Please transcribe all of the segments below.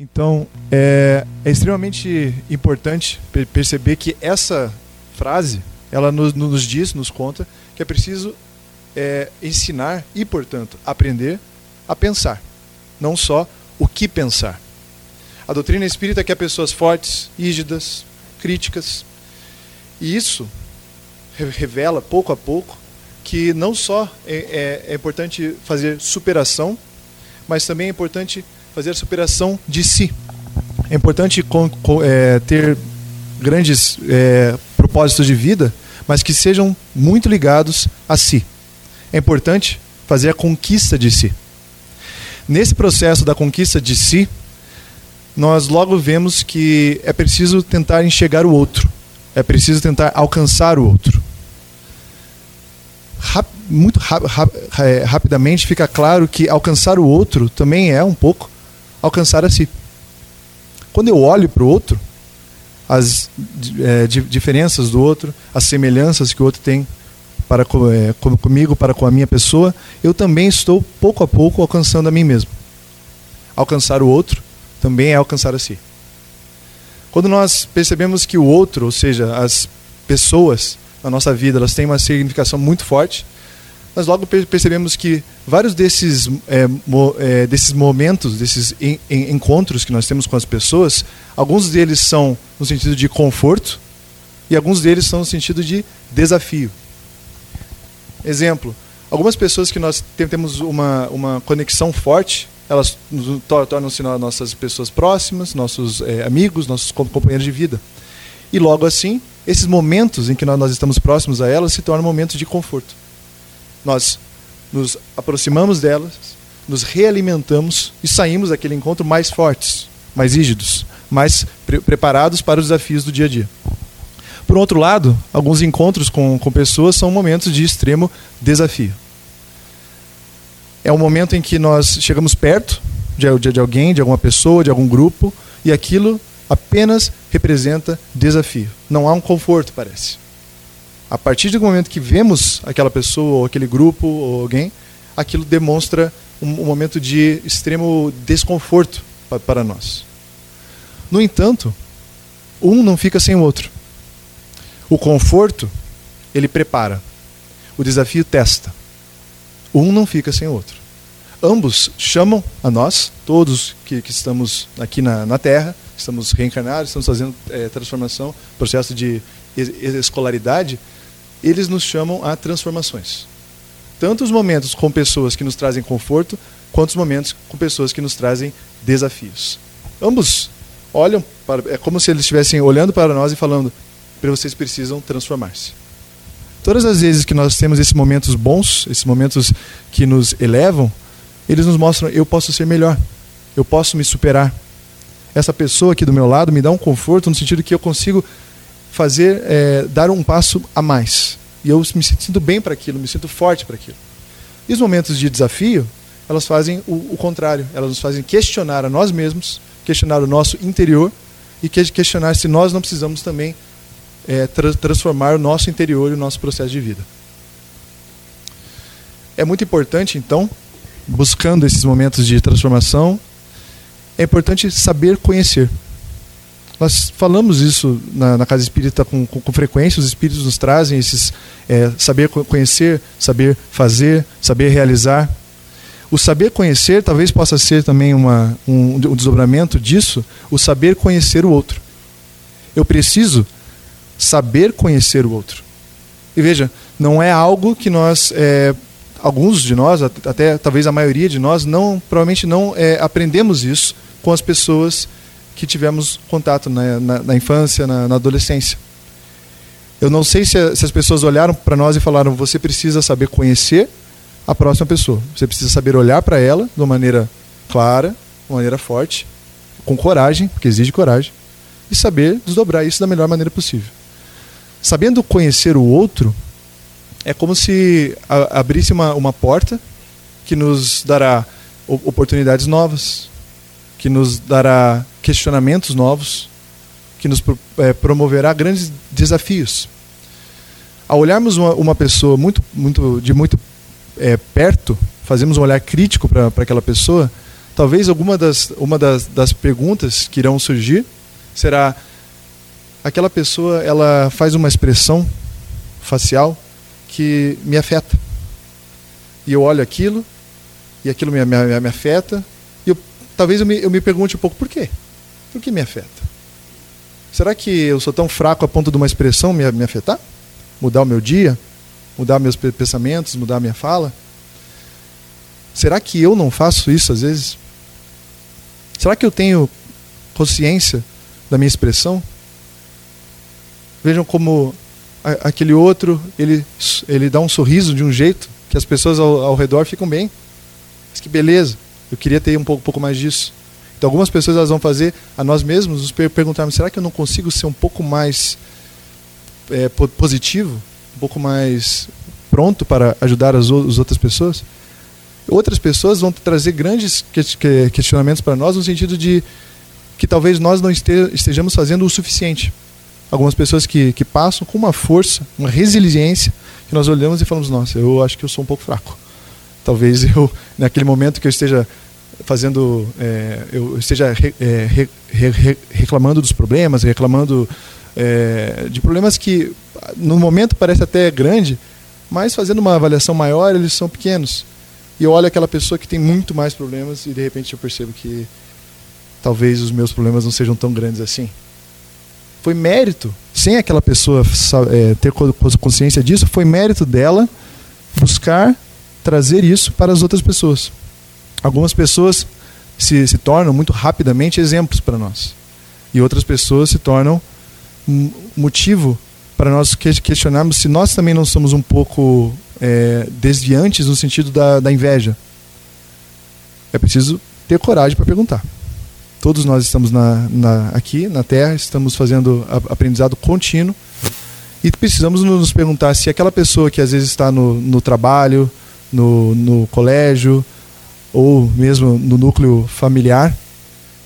Então, é, é extremamente importante perceber que essa frase, ela nos, nos diz, nos conta, que é preciso é, ensinar e, portanto, aprender a pensar. Não só o que pensar. A doutrina espírita quer pessoas fortes, rígidas, críticas. E isso revela, pouco a pouco, que não só é, é, é importante fazer superação, mas também é importante fazer a superação de si. É importante com, com, é, ter grandes é, propósitos de vida, mas que sejam muito ligados a si. É importante fazer a conquista de si. Nesse processo da conquista de si, nós logo vemos que é preciso tentar enxergar o outro, é preciso tentar alcançar o outro. Rap, muito rap, rap, é, rapidamente fica claro que alcançar o outro também é um pouco alcançar a si. Quando eu olho para o outro, as é, diferenças do outro, as semelhanças que o outro tem para é, comigo, para com a minha pessoa, eu também estou pouco a pouco alcançando a mim mesmo. Alcançar o outro também é alcançar a si. Quando nós percebemos que o outro, ou seja, as pessoas na nossa vida, elas têm uma significação muito forte, nós logo percebemos que vários desses, é, mo, é, desses momentos, desses en, en, encontros que nós temos com as pessoas, alguns deles são no sentido de conforto e alguns deles são no sentido de desafio. Exemplo, algumas pessoas que nós temos uma, uma conexão forte, elas tornam-se nossas pessoas próximas, nossos é, amigos, nossos companheiros de vida. E logo assim, esses momentos em que nós estamos próximos a elas se tornam momentos de conforto. Nós nos aproximamos delas, nos realimentamos e saímos daquele encontro mais fortes, mais rígidos, mais pre preparados para os desafios do dia a dia. Por outro lado, alguns encontros com, com pessoas são momentos de extremo desafio. É um momento em que nós chegamos perto de, de, de alguém, de alguma pessoa, de algum grupo, e aquilo apenas representa desafio. Não há um conforto, parece. A partir do momento que vemos aquela pessoa, ou aquele grupo, ou alguém, aquilo demonstra um, um momento de extremo desconforto para nós. No entanto, um não fica sem o outro. O conforto, ele prepara. O desafio testa. Um não fica sem o outro. Ambos chamam a nós, todos que, que estamos aqui na, na Terra, estamos reencarnados, estamos fazendo é, transformação, processo de escolaridade, eles nos chamam a transformações. Tanto os momentos com pessoas que nos trazem conforto, quanto os momentos com pessoas que nos trazem desafios. Ambos olham para, é como se eles estivessem olhando para nós e falando: para vocês precisam transformar-se. Todas as vezes que nós temos esses momentos bons, esses momentos que nos elevam, eles nos mostram: eu posso ser melhor, eu posso me superar. Essa pessoa aqui do meu lado me dá um conforto no sentido que eu consigo fazer, é, dar um passo a mais. E eu me sinto bem para aquilo, me sinto forte para aquilo. E os momentos de desafio, elas fazem o, o contrário, elas nos fazem questionar a nós mesmos, questionar o nosso interior e questionar se nós não precisamos também é, tra transformar o nosso interior e o nosso processo de vida. É muito importante, então, buscando esses momentos de transformação, é importante saber conhecer. Nós falamos isso na, na Casa Espírita com, com, com, frequência, os espíritos nos trazem esses é, saber conhecer, saber fazer, saber realizar. O saber conhecer talvez possa ser também uma, um, um desdobramento disso, o saber conhecer o outro. Eu preciso saber conhecer o outro. E veja, não é algo que nós, é, alguns de nós, até talvez a maioria de nós, não, provavelmente não é, aprendemos isso com as pessoas que tivemos contato na, na, na infância, na, na, adolescência. Eu não sei se, se as pessoas olharam para nós e falaram: você precisa saber conhecer a próxima pessoa. Você precisa saber olhar para ela de uma maneira clara, de uma maneira forte, com coragem, porque exige coragem, e saber desdobrar isso da melhor maneira possível. Sabendo conhecer o outro, é como se abrisse uma, uma porta que nos dará oportunidades novas, que nos dará questionamentos novos, que nos é, promoverá grandes desafios. Ao olharmos uma, uma pessoa muito, muito, de muito é, perto, fazemos um olhar crítico para aquela pessoa, talvez alguma das, uma das, das perguntas que irão surgir será aquela pessoa ela faz uma expressão facial que me afeta. E eu olho aquilo, e aquilo me, me, me afeta, talvez eu me, eu me pergunte um pouco por quê? Por que me afeta? Será que eu sou tão fraco a ponto de uma expressão me, me afetar? Mudar o meu dia? Mudar meus pensamentos? Mudar a minha fala? Será que eu não faço isso às vezes? Será que eu tenho consciência da minha expressão? Vejam como aquele outro, ele, ele dá um sorriso de um jeito que as pessoas ao, ao redor ficam bem. Mas que beleza, eu queria ter um pouco, pouco mais disso. Então algumas pessoas elas vão fazer a nós mesmos nos perguntarmos, será que eu não consigo ser um pouco mais é, positivo, um pouco mais pronto para ajudar as, as outras pessoas? Outras pessoas vão trazer grandes questionamentos para nós no sentido de que talvez nós não estejamos fazendo o suficiente algumas pessoas que, que passam com uma força, uma resiliência, que nós olhamos e falamos: nossa, eu acho que eu sou um pouco fraco. Talvez eu, naquele momento que eu esteja fazendo, é, eu esteja re, é, re, re, reclamando dos problemas, reclamando é, de problemas que no momento parece até grande, mas fazendo uma avaliação maior eles são pequenos. E eu olho aquela pessoa que tem muito mais problemas e de repente eu percebo que talvez os meus problemas não sejam tão grandes assim foi mérito, sem aquela pessoa é, ter consciência disso, foi mérito dela buscar trazer isso para as outras pessoas. Algumas pessoas se, se tornam muito rapidamente exemplos para nós, e outras pessoas se tornam motivo para nós questionarmos se nós também não somos um pouco é, desviantes no sentido da, da inveja. É preciso ter coragem para perguntar. Todos nós estamos na, na, aqui na Terra, estamos fazendo aprendizado contínuo e precisamos nos perguntar se aquela pessoa que às vezes está no, no trabalho, no, no colégio ou mesmo no núcleo familiar,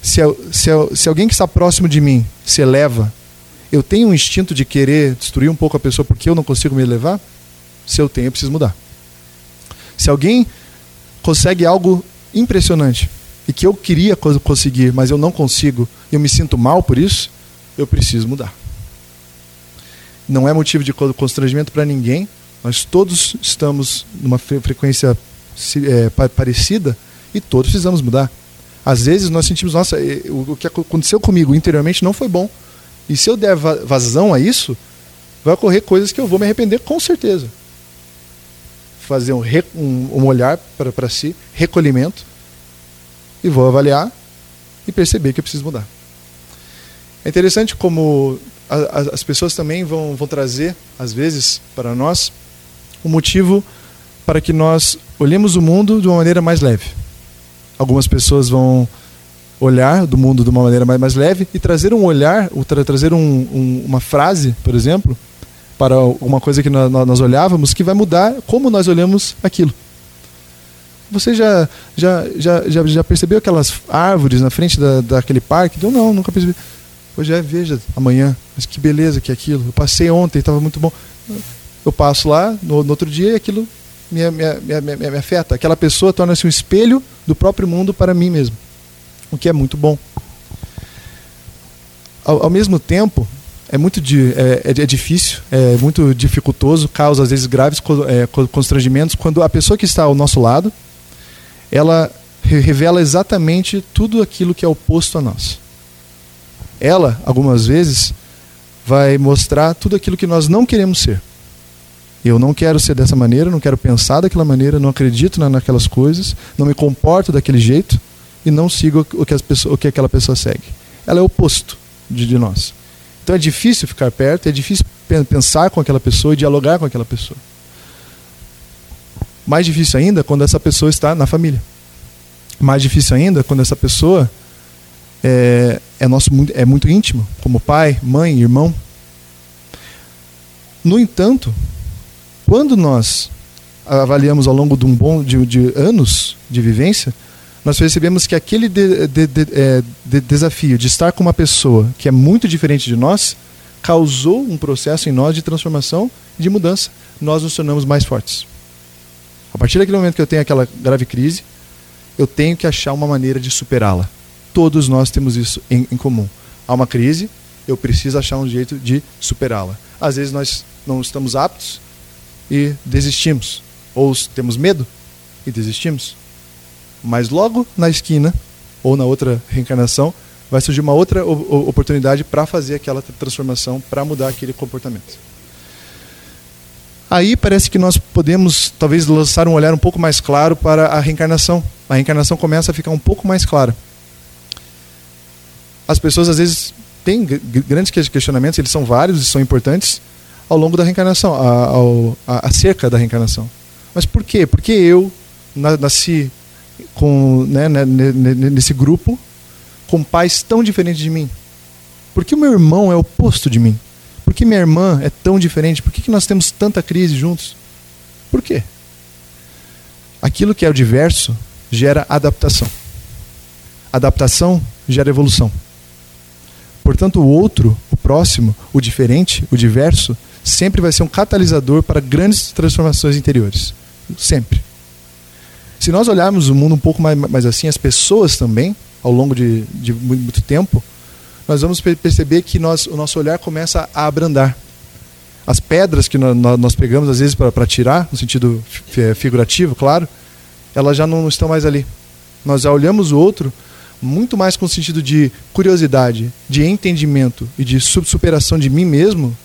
se, se, se alguém que está próximo de mim se eleva, eu tenho um instinto de querer destruir um pouco a pessoa porque eu não consigo me elevar? Se eu tenho, eu preciso mudar. Se alguém consegue algo impressionante, e que eu queria conseguir, mas eu não consigo, eu me sinto mal por isso, eu preciso mudar. Não é motivo de constrangimento para ninguém, nós todos estamos numa frequência é, parecida e todos precisamos mudar. Às vezes nós sentimos, nossa, o que aconteceu comigo interiormente não foi bom. E se eu der vazão a isso, vai ocorrer coisas que eu vou me arrepender com certeza. Fazer um, um, um olhar para si, recolhimento, e vou avaliar e perceber que eu preciso mudar. É interessante como a, a, as pessoas também vão, vão trazer, às vezes, para nós, um motivo para que nós olhemos o mundo de uma maneira mais leve. Algumas pessoas vão olhar do mundo de uma maneira mais, mais leve e trazer um olhar, tra, trazer um, um, uma frase, por exemplo, para uma coisa que nós, nós olhávamos, que vai mudar como nós olhamos aquilo. Você já, já, já, já, já percebeu aquelas árvores na frente da, daquele parque? Eu não, nunca percebi. Hoje é, veja, amanhã. Mas que beleza que é aquilo. Eu passei ontem, estava muito bom. Eu passo lá no, no outro dia e aquilo me, me, me, me, afeta. Aquela pessoa torna-se um espelho do próprio mundo para mim mesmo. O que é muito bom. Ao, ao mesmo tempo, é muito é, é, é, difícil, é muito dificultoso, causa às vezes graves é, constrangimentos quando a pessoa que está ao nosso lado ela revela exatamente tudo aquilo que é oposto a nós. Ela, algumas vezes, vai mostrar tudo aquilo que nós não queremos ser. Eu não quero ser dessa maneira, não quero pensar daquela maneira, não acredito naquelas coisas, não me comporto daquele jeito e não sigo o que, as pessoas, o que aquela pessoa segue. Ela é o oposto de, de nós. Então é difícil ficar perto, é difícil pensar com aquela pessoa e dialogar com aquela pessoa. Mais difícil ainda quando essa pessoa está na família. Mais difícil ainda quando essa pessoa é, é, nosso, é muito íntimo, como pai, mãe, irmão. No entanto, quando nós avaliamos ao longo de um bom de, de anos de vivência, nós percebemos que aquele de, é, de, desafio de estar com uma pessoa que é muito diferente de nós causou um processo em nós de transformação, de mudança. Nós nos tornamos mais fortes. A partir daquele momento que eu tenho aquela grave crise, eu tenho que achar uma maneira de superá-la. Todos nós temos isso em, em comum. Há uma crise, eu preciso achar um jeito de superá-la. Às vezes nós não estamos aptos e desistimos. Ou temos medo e desistimos. Mas logo na esquina, ou na outra reencarnação, vai surgir uma outra oportunidade para fazer aquela transformação, para mudar aquele comportamento. Aí parece que nós podemos, talvez, lançar um olhar um pouco mais claro para a reencarnação. A reencarnação começa a ficar um pouco mais clara. As pessoas, às vezes, têm grandes questionamentos, eles são vários e são importantes, ao longo da reencarnação, a, a, acerca da reencarnação. Mas por quê? Porque eu nasci com, né, né nesse grupo com pais tão diferentes de mim? Por que o meu irmão é oposto de mim? Por que minha irmã é tão diferente? Por que, que nós temos tanta crise juntos? Por quê? Aquilo que é o diverso gera adaptação. Adaptação gera evolução. Portanto, o outro, o próximo, o diferente, o diverso, sempre vai ser um catalisador para grandes transformações interiores. Sempre. Se nós olharmos o mundo um pouco mais, mais assim, as pessoas também, ao longo de, de muito tempo, nós vamos perceber que nós, o nosso olhar começa a abrandar. As pedras que nós, nós pegamos, às vezes, para tirar, no sentido figurativo, claro, elas já não estão mais ali. Nós já olhamos o outro muito mais com o sentido de curiosidade, de entendimento e de superação de mim mesmo,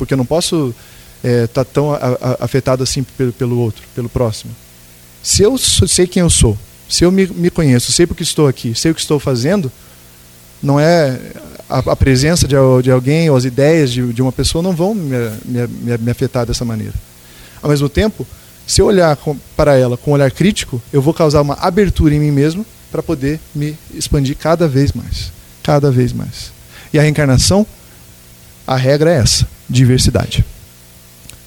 porque eu não posso estar é, tá tão a, a, afetado assim pelo, pelo outro, pelo próximo. Se eu sei quem eu sou, se eu me, me conheço, sei porque estou aqui, sei o que estou fazendo, não é a, a presença de, de, alguém ou as ideias de, de uma pessoa não vão me, me, me, afetar dessa maneira. Ao mesmo tempo, se eu olhar com, para ela com um olhar crítico, eu vou causar uma abertura em mim mesmo para poder me expandir cada vez mais, cada vez mais. E a reencarnação, a regra é essa: diversidade.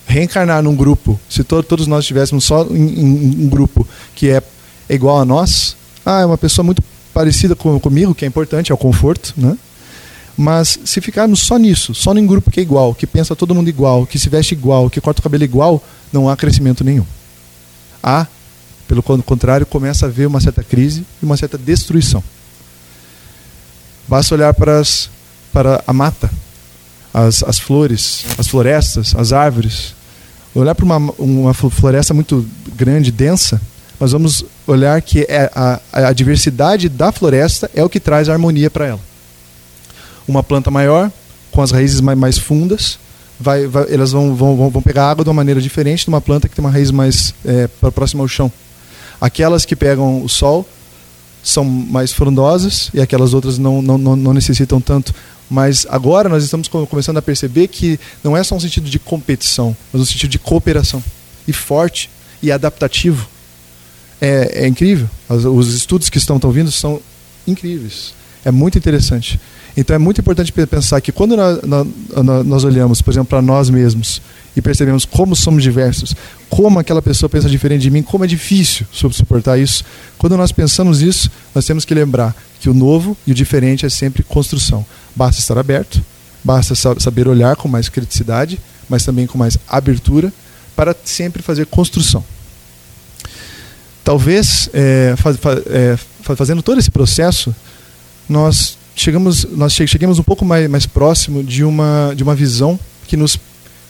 Reencarnar num grupo, se to todos nós estivéssemos só em, em um grupo que é igual a nós, ah, é uma pessoa muito parecida com, comigo, que é importante, é o conforto, né? Mas se ficarmos só nisso, só em grupo que é igual, que pensa todo mundo igual, que se veste igual, que corta o cabelo igual, não há crescimento nenhum. Há, pelo contrário, começa a haver uma certa crise e uma certa destruição. Basta olhar para, as, para a mata, as, as flores, as florestas, as árvores. Olhar para uma, uma floresta muito grande, densa, nós vamos olhar que é a, a diversidade da floresta é o que traz a harmonia para ela. Uma planta maior, com as raízes mais, mais fundas, vai, vai, elas vão, vão, vão pegar água de uma maneira diferente de uma planta que tem uma raiz mais é, próxima ao chão. Aquelas que pegam o sol são mais frondosas e aquelas outras não, não, não, necessitam tanto. Mas agora nós estamos começando a perceber que não é só um sentido de competição, mas um sentido de cooperação. E forte e adaptativo é, é incrível. Os, os, estudos que estão, estão vindo são incríveis. É muito interessante. Então é muito importante pensar que quando nós, nós, nós olhamos, por exemplo, para nós mesmos e percebemos como somos diversos, como aquela pessoa pensa diferente de mim, como é difícil suportar isso. Quando nós pensamos isso, nós temos que lembrar que o novo e o diferente é sempre construção. Basta estar aberto, basta saber olhar com mais criticidade, mas também com mais abertura para sempre fazer construção talvez é, faz, é, fazendo todo esse processo nós chegamos nós cheguemos um pouco mais, mais próximo de uma de uma visão que nos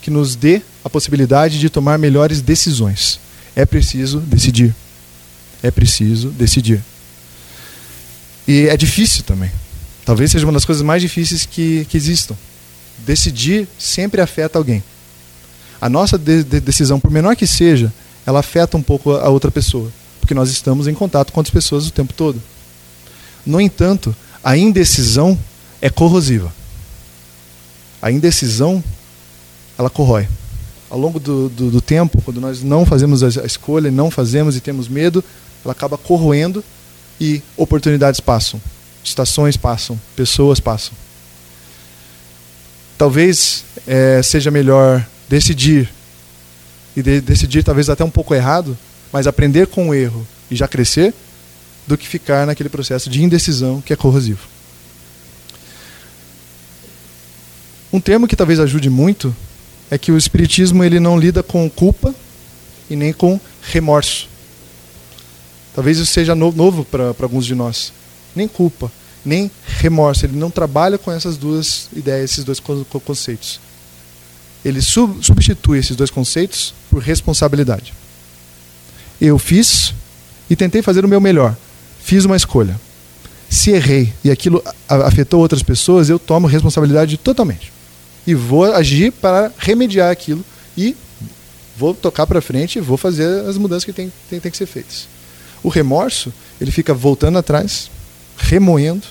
que nos dê a possibilidade de tomar melhores decisões. É preciso decidir. É preciso decidir. E é difícil também. Talvez seja uma das coisas mais difíceis que, que existam. Decidir sempre afeta alguém. A nossa de, de decisão por menor que seja ela afeta um pouco a outra pessoa porque nós estamos em contato com as pessoas o tempo todo. No entanto, a indecisão é corrosiva. A indecisão, ela corrói. Ao longo do, do, do tempo, quando nós não fazemos a escolha, não fazemos e temos medo, ela acaba corroendo e oportunidades passam, estações passam, pessoas passam. Talvez é, seja melhor decidir e de, decidir talvez até um pouco errado, mas aprender com o erro e já crescer, do que ficar naquele processo de indecisão que é corrosivo. Um termo que talvez ajude muito é que o espiritismo ele não lida com culpa e nem com remorso. Talvez isso seja no, novo para alguns de nós. Nem culpa, nem remorso. Ele não trabalha com essas duas ideias, esses dois conceitos. Ele sub, substitui esses dois conceitos por responsabilidade. Eu fiz e tentei fazer o meu melhor. Fiz uma escolha. Se errei e aquilo afetou outras pessoas, eu tomo responsabilidade totalmente. E vou agir para remediar aquilo e vou tocar para frente e vou fazer as mudanças que tem, tem, tem que ser feitas. O remorso, ele fica voltando atrás, remoendo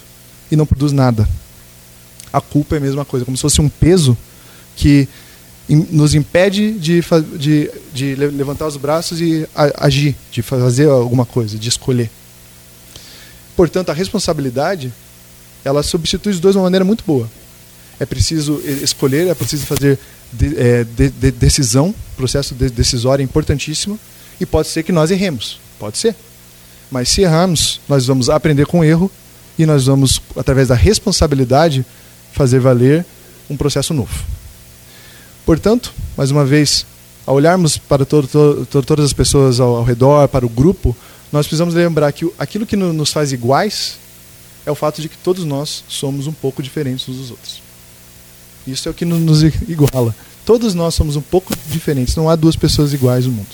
e não produz nada. A culpa é a mesma coisa, como se fosse um peso que nos impede de, de, de levantar os braços e agir, de fazer alguma coisa, de escolher. Portanto, a responsabilidade ela substitui os dois de uma maneira muito boa. É preciso escolher, é preciso fazer de, é, de, de decisão, processo decisório é importantíssimo, e pode ser que nós erremos, pode ser. Mas se errarmos, nós vamos aprender com o erro e nós vamos, através da responsabilidade, fazer valer um processo novo. Portanto, mais uma vez, ao olharmos para todo, todo, todas as pessoas ao, ao, redor, para o grupo, nós precisamos lembrar que aquilo que nos faz iguais é o fato de que todos nós somos um pouco diferentes uns dos outros. Isso é o que nos iguala. Todos nós somos um pouco diferentes, não há duas pessoas iguais no mundo.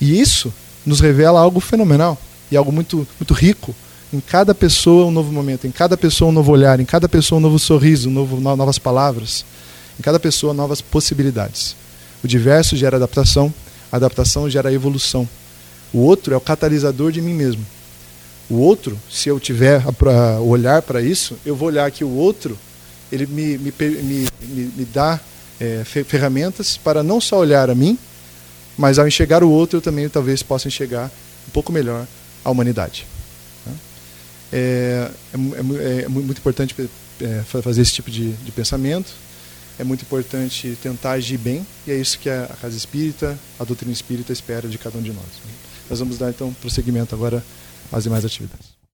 E isso nos revela algo fenomenal e algo muito, muito rico. Em cada pessoa um novo momento, em cada pessoa um novo olhar, em cada pessoa um novo sorriso, um novo, novas palavras, em cada pessoa novas possibilidades. O diverso gera adaptação, a adaptação gera evolução. O outro é o catalisador de mim mesmo. O outro, se eu tiver a, olhar para isso, eu vou olhar que o outro ele me, me, me, me dá é, ferramentas para não só olhar a mim, mas ao enxergar o outro, eu também talvez possa enxergar um pouco melhor a humanidade. Né? É, é, é, é muito importante é, fazer esse tipo de, de, pensamento, é muito importante tentar agir bem, e é isso que a Casa Espírita, a doutrina espírita espera de cada um de nós. Nós vamos dar então prosseguimento agora às demais atividades.